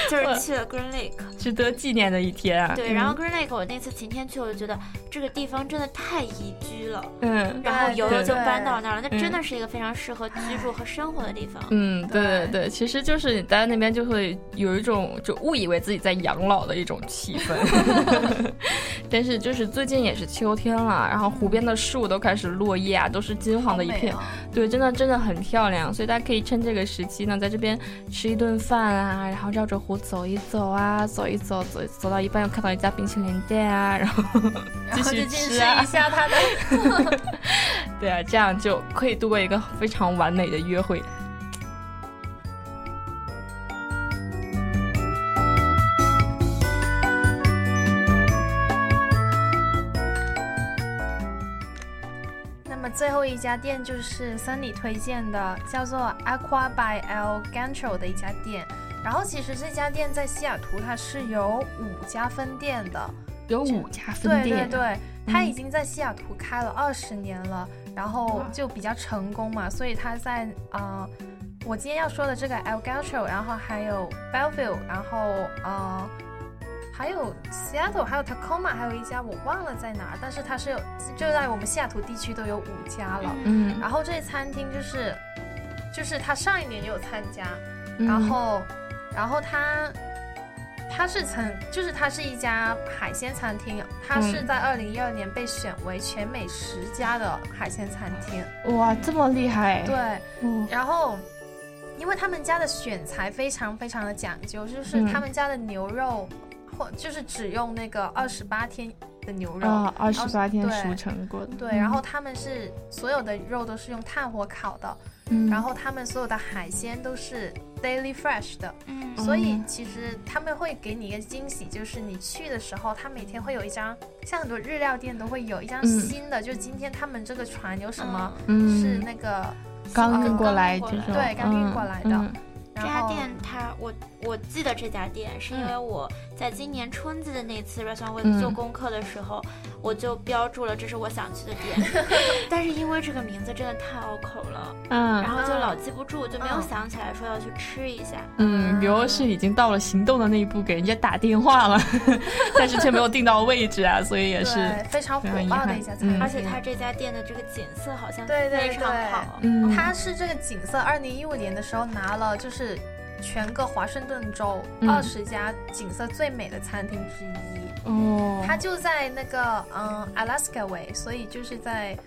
就是去了 Green Lake，值得纪念的一天啊。对，然后 Green Lake 我那次晴天去，我就觉得这个地方真的太宜居了。嗯，然后游游就搬到那儿了，那真的是一个非常适合居住和生活的地方。嗯，对对对，其实就是你待在那边就会有一种就误以为自己在养老的一种气氛。但是就是最近也是秋天了，然后湖边的树都开始落叶啊，都是金黄的一片。对，真的真的很漂亮，所以大家可以趁这。这个时期呢，在这边吃一顿饭啊，然后绕着湖走一走啊，走一走，走走到一半又看到一家冰淇淋店啊，然后 继续吃啊，一下它的，对啊，这样就可以度过一个非常完美的约会。最后一家店就是森里推荐的，叫做 Aqua by El Gancho 的一家店。然后其实这家店在西雅图它是有五家分店的，有五家分店。对对对，它已经在西雅图开了二十年了，然后就比较成功嘛，所以它在啊，我今天要说的这个 El Gancho，然后还有 Bellevue，然后啊。还有 Seattle，还有 Tacoma，还有一家我忘了在哪儿，但是它是有就在我们西雅图地区都有五家了。嗯，然后这餐厅就是，就是他上一年也有参加，然后，然后他，他是曾就是它是一家海鲜餐厅，它是在二零一二年被选为全美十佳的海鲜餐厅。哇，这么厉害！对，然后，因为他们家的选材非常非常的讲究，就是他们家的牛肉。就是只用那个二十八天的牛肉，二十八天熟成过的。对，然后他们是所有的肉都是用炭火烤的，嗯。然后他们所有的海鲜都是 daily fresh 的，嗯，所以其实他们会给你一个惊喜，就是你去的时候，他每天会有一张，像很多日料店都会有一张新的，就今天他们这个船有什么是那个刚运过来，对，刚运过来的。这家店，它我我记得这家店，是因为我在今年春季的那次 restaurant 为做功课的时候，我就标注了这是我想去的店。但是因为这个名字真的太拗口了，嗯，然后就老记不住，就没有想起来说要去吃一下。嗯，比如是已经到了行动的那一步，给人家打电话了，但是却没有定到位置啊，所以也是非常火爆的一家餐厅。而且他这家店的这个景色好像对非常好，嗯，他是这个景色，二零一五年的时候拿了就是。是全个华盛顿州二十家景色最美的餐厅之一。哦，它就在那个嗯 Alaska Way，所以就是在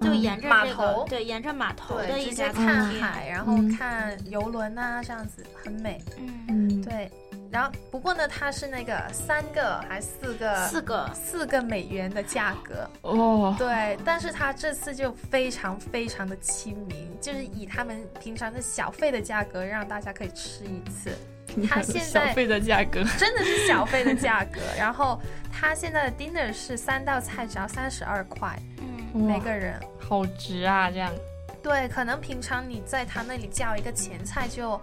就沿着码头，对，沿着码头的一些看海，然后看游轮啊，这样子很美，嗯，对。然后不过呢，它是那个三个还四个四个四个美元的价格哦，对，但是它这次就非常非常的亲民，就是以他们平常的小费的价格让大家可以吃一次。它现在小费的价格 真的是小 费的价格，然后它现在的 dinner 是三道菜只要三十二块，嗯，每个人好值啊，这样。对，可能平常你在他那里叫一个前菜就。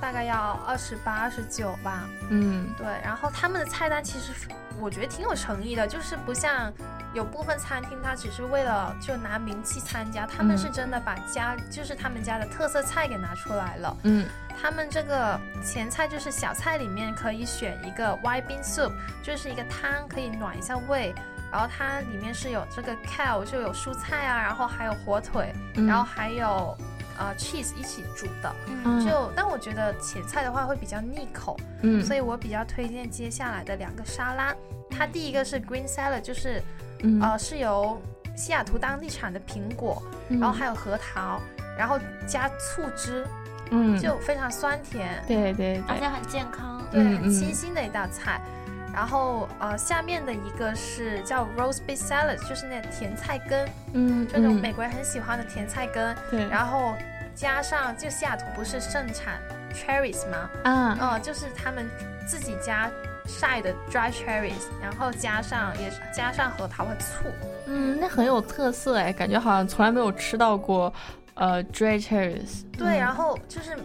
大概要二十八、二十九吧。嗯，对。然后他们的菜单其实我觉得挺有诚意的，就是不像有部分餐厅，它只是为了就拿名气参加，他们是真的把家就是他们家的特色菜给拿出来了。嗯，他们这个前菜就是小菜里面可以选一个 white bean soup，就是一个汤，可以暖一下胃。然后它里面是有这个 kale，就有蔬菜啊，然后还有火腿，然后还有。呃，cheese 一起煮的，就但我觉得前菜的话会比较腻口，嗯，所以我比较推荐接下来的两个沙拉。它第一个是 green salad，就是，呃，是由西雅图当地产的苹果，然后还有核桃，然后加醋汁，嗯，就非常酸甜，对对，而且很健康，对，很清新的一道菜。然后呃，下面的一个是叫 rose beet salad，就是那甜菜根，嗯，这种美国人很喜欢的甜菜根。对。然后加上就西雅图不是盛产 cherries 吗？啊。哦，就是他们自己家晒的 dry cherries，然后加上也加上核桃和醋。嗯，那很有特色哎，感觉好像从来没有吃到过，呃，dry cherries。对，然后就是。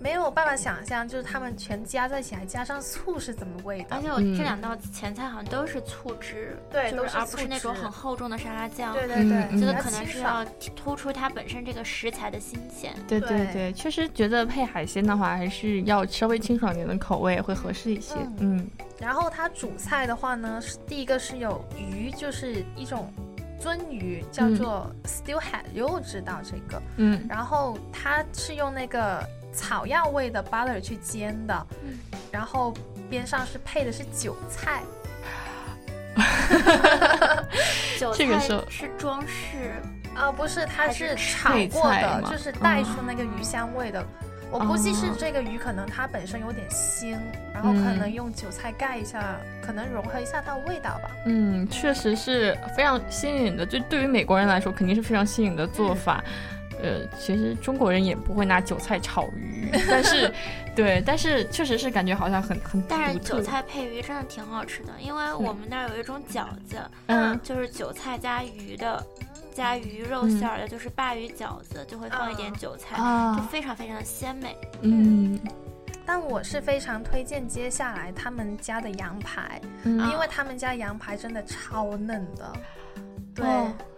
没有办法想象，就是他们全加在一起，还加上醋是怎么味道。而且我这两道前菜好像都是醋汁，对，都是而不是那种很厚重的沙拉酱。对对对，这个可能是要突出它本身这个食材的新鲜。对对对，确实觉得配海鲜的话，还是要稍微清爽点的口味会合适一些。嗯，然后它主菜的话呢，是第一个是有鱼，就是一种鳟鱼，叫做 steelhead，又知道这个。嗯，然后它是用那个。草药味的 butter 去煎的，然后边上是配的是韭菜，韭菜是装饰啊，不是，它是炒过的，就是带出那个鱼香味的。我估计是这个鱼可能它本身有点腥，然后可能用韭菜盖一下，可能融合一下它的味道吧。嗯，确实是非常新颖的，就对于美国人来说肯定是非常新颖的做法。呃，其实中国人也不会拿韭菜炒鱼，但是，对，但是确实是感觉好像很很但是韭菜配鱼真的挺好吃的，因为我们那儿有一种饺子，嗯，就是韭菜加鱼的，加鱼肉馅儿的，就是鲅鱼饺子，就会放一点韭菜，就非常非常的鲜美。嗯，但我是非常推荐接下来他们家的羊排，因为他们家羊排真的超嫩的。对，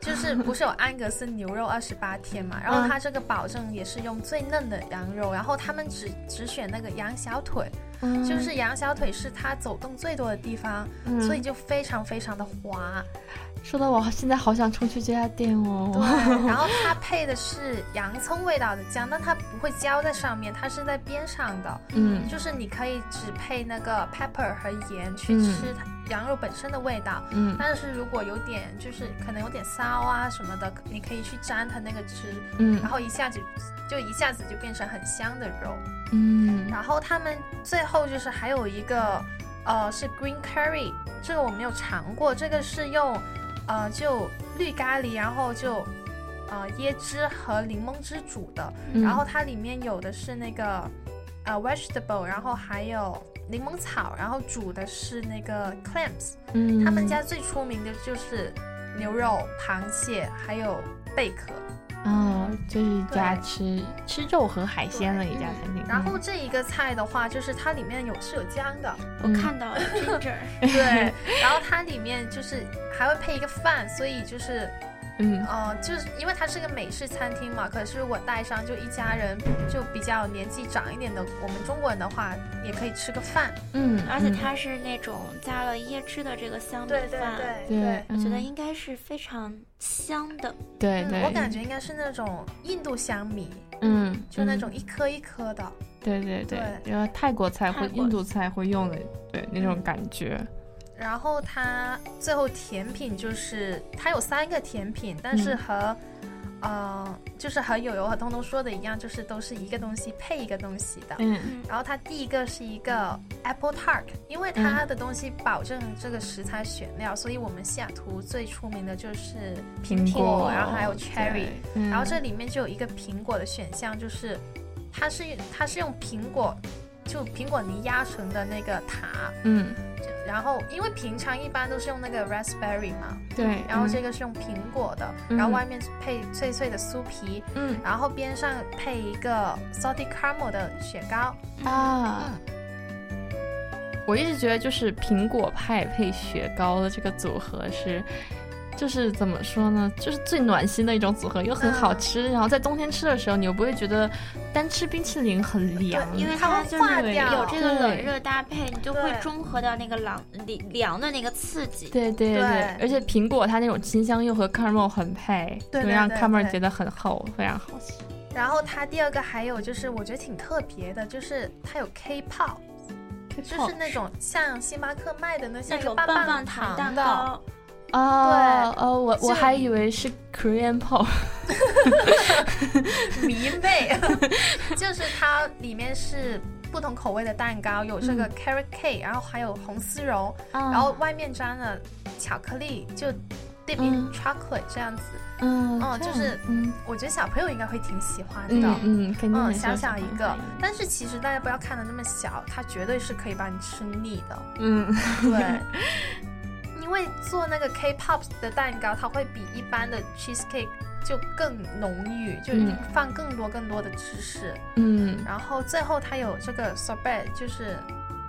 就是不是有安格斯牛肉二十八天嘛？然后它这个保证也是用最嫩的羊肉，然后他们只只选那个羊小腿，就是羊小腿是它走动最多的地方，所以就非常非常的滑。说的我现在好想冲去这家店哦。对，然后它配的是洋葱味道的酱，但它不会浇在上面，它是在边上的。嗯，就是你可以只配那个 pepper 和盐去吃它。羊肉本身的味道，嗯，但是如果有点就是可能有点骚啊什么的，你可以去沾它那个汁，嗯，然后一下子就一下子就变成很香的肉，嗯，然后他们最后就是还有一个呃是 green curry，这个我没有尝过，这个是用呃就绿咖喱，然后就呃椰汁和柠檬汁煮的，然后它里面有的是那个呃 vegetable，然后还有柠檬草，然后煮的是那个 clams，嗯，他们家最出名的就是牛肉、螃蟹还有贝壳。哦，就是一家吃吃肉和海鲜的一家餐厅。然后这一个菜的话，就是它里面有是有姜的，我看到了这儿。对，然后它里面就是还会配一个饭，所以就是。嗯，呃，就是因为它是个美式餐厅嘛，可是我带上就一家人，就比较年纪长一点的，我们中国人的话也可以吃个饭。嗯，而且它是那种加了椰汁的这个香米饭，对对对对，我觉得应该是非常香的。对对，我感觉应该是那种印度香米，嗯，就那种一颗一颗的。对对对，因为泰国菜或印度菜会用的，对那种感觉。然后它最后甜品就是它有三个甜品，但是和，呃，就是和友友和东东说的一样，就是都是一个东西配一个东西的。嗯。然后它第一个是一个 apple tart，因为它的东西保证这个食材选料，所以我们西雅图最出名的就是苹果，然后还有 cherry，然后这里面就有一个苹果的选项，就是它是它是用苹果，就苹果泥压成的那个塔。嗯。然后，因为平常一般都是用那个 raspberry 嘛，对，然后这个是用苹果的，然后外面配脆脆的酥皮，嗯，然后边上配一个 salty caramel 的雪糕啊。我一直觉得就是苹果派配雪糕的这个组合是。就是怎么说呢？就是最暖心的一种组合，又很好吃。然后在冬天吃的时候，你又不会觉得单吃冰淇淋很凉，因为它化掉有这个冷热搭配，你就会中和掉那个凉凉的那个刺激。对对对，而且苹果它那种清香又和 caramel 很配，会让 caramel 觉得很厚，非常好吃。然后它第二个还有就是我觉得挺特别的，就是它有 K pop，就是那种像星巴克卖的那那种棒棒糖蛋糕。啊，哦，我我还以为是 Korean pop，迷妹，就是它里面是不同口味的蛋糕，有这个 carrot cake，然后还有红丝绒，然后外面沾了巧克力，就 dip in chocolate 这样子，嗯，哦，就是，嗯，我觉得小朋友应该会挺喜欢的，嗯，嗯，小小一个，但是其实大家不要看的那么小，它绝对是可以把你吃腻的，嗯，对。因为做那个 K-pop 的蛋糕，它会比一般的 cheesecake 就更浓郁，就放更多更多的芝士。嗯，然后最后它有这个 sorbet，就是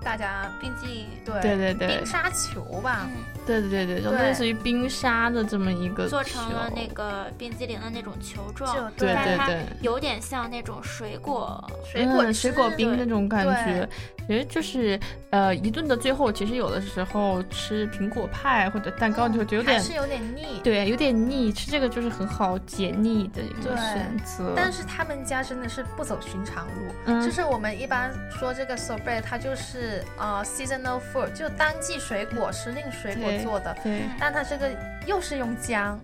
大家冰激对对对对。冰沙球吧。对对对对，就类似于冰沙的这么一个做成了那个冰激凌的那种球状，对对对，有点像那种水果。水果水果冰那种感觉。其实就是，呃，一顿的最后，其实有的时候吃苹果派或者蛋糕就觉得有点是有点腻，对，有点腻。吃这个就是很好解腻的一个选择。但是他们家真的是不走寻常路，就是我们一般说这个 sorbet，它就是呃 seasonal fruit，就当季水果、时令水果。做的，对，但它这个又是用姜，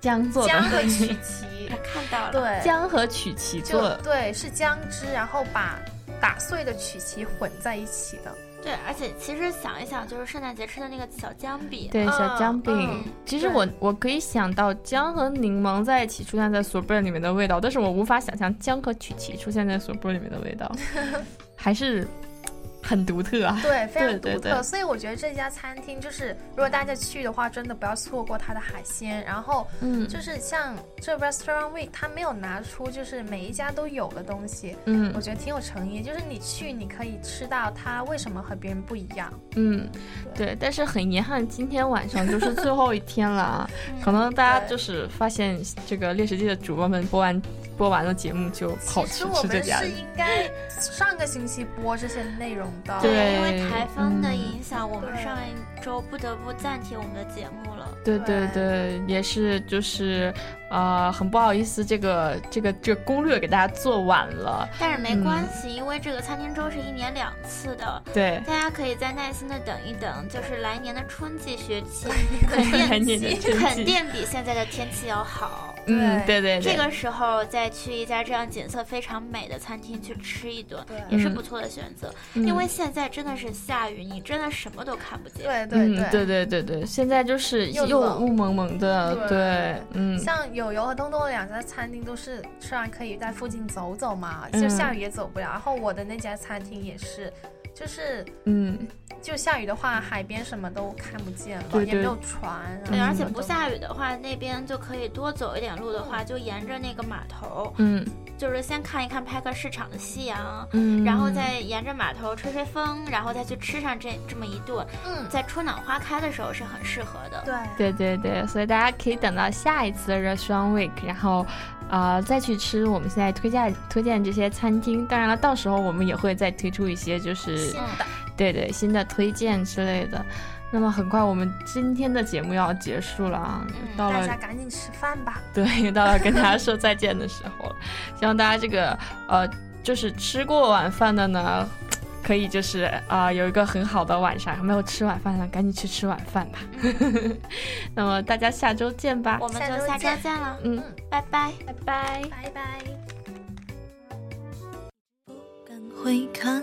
姜做的，姜和曲奇，我看到了，对，姜和曲奇做的，对，是姜汁，然后把打碎的曲奇混在一起的，对，而且其实想一想，就是圣诞节吃的那个小姜饼，对，小姜饼，其实我我可以想到姜和柠檬在一起出现在索贝里面的味道，但是我无法想象姜和曲奇出现在索贝里面的味道，还是。很独特啊，对，非常独特。所以我觉得这家餐厅就是，如果大家去的话，真的不要错过它的海鲜。然后，嗯，就是像这 Restaurant Week，它没有拿出就是每一家都有的东西，嗯，我觉得挺有诚意。就是你去，你可以吃到它为什么和别人不一样。嗯，对。但是很遗憾，今天晚上就是最后一天了啊，可能大家就是发现这个猎食记的主播们播完。播完了节目就跑去吃这家。其实我们是应该上个星期播这些内容的，对，因为台风的影响，我们上一周不得不暂停我们的节目了。对对对，也是就是。呃，很不好意思，这个这个这个攻略给大家做晚了，但是没关系，因为这个餐厅周是一年两次的，对，大家可以再耐心的等一等，就是来年的春季学期，肯定肯定比现在的天气要好。嗯，对对对。这个时候再去一家这样景色非常美的餐厅去吃一顿，也是不错的选择。因为现在真的是下雨，你真的什么都看不见。对对对对对对对，现在就是又雾蒙蒙的。对，嗯。像友友和东东两家餐厅都是吃完可以在附近走走嘛，就下雨也走不了。然后我的那家餐厅也是。就是，嗯，就下雨的话，海边什么都看不见了，也没有船。对，而且不下雨的话，那边就可以多走一点路的话，就沿着那个码头，嗯，就是先看一看派克市场的夕阳，嗯，然后再沿着码头吹吹风，然后再去吃上这这么一顿，嗯，在春暖花开的时候是很适合的。对，对对对，所以大家可以等到下一次的 Restaurant Week，然后。啊，再去吃我们现在推荐推荐这些餐厅。当然了，到时候我们也会再推出一些，就是对对新的推荐之类的。那么很快，我们今天的节目要结束了啊，到了大家赶紧吃饭吧。对，到了跟大家说再见的时候了。希望大家这个呃，就是吃过晚饭的呢。可以就是啊，有一个很好的晚上。还没有吃晚饭的，赶紧去吃晚饭吧。那么大家下周见吧，我们就下周见了。嗯，拜拜，拜拜，拜拜。不敢回看，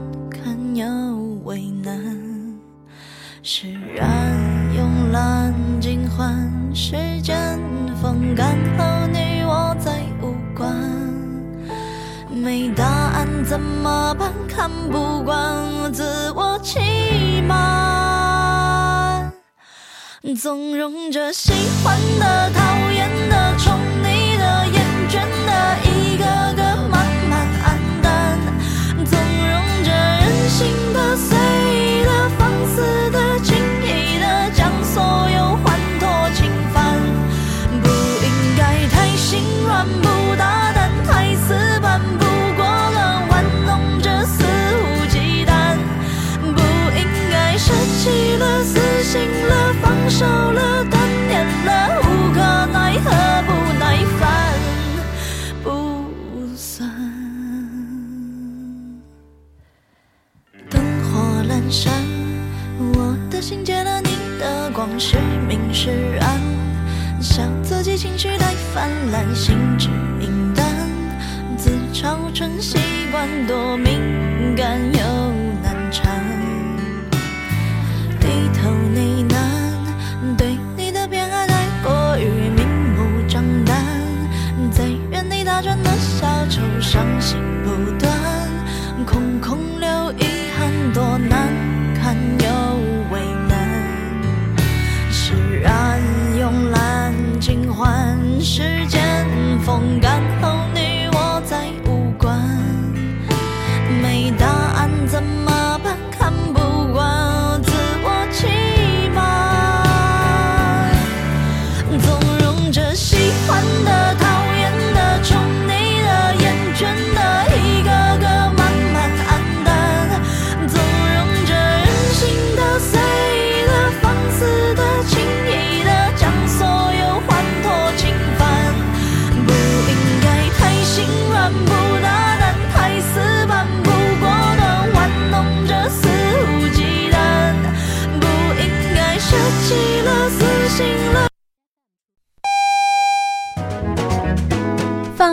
堪又为难。释然慵懒尽欢，时间风干后，你我再无关。没答案怎么办？看不惯自我欺瞒，纵容着喜欢的、讨厌醒，了，放手了，断念了，无可奈何，不耐烦，不算。灯火阑珊，我的心借了你的光，是明是暗，笑自己情绪太泛滥，心智平淡，自嘲成习惯，多敏感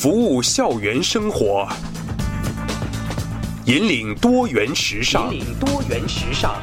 服务校园生活，引领多元时尚。引领多元时尚。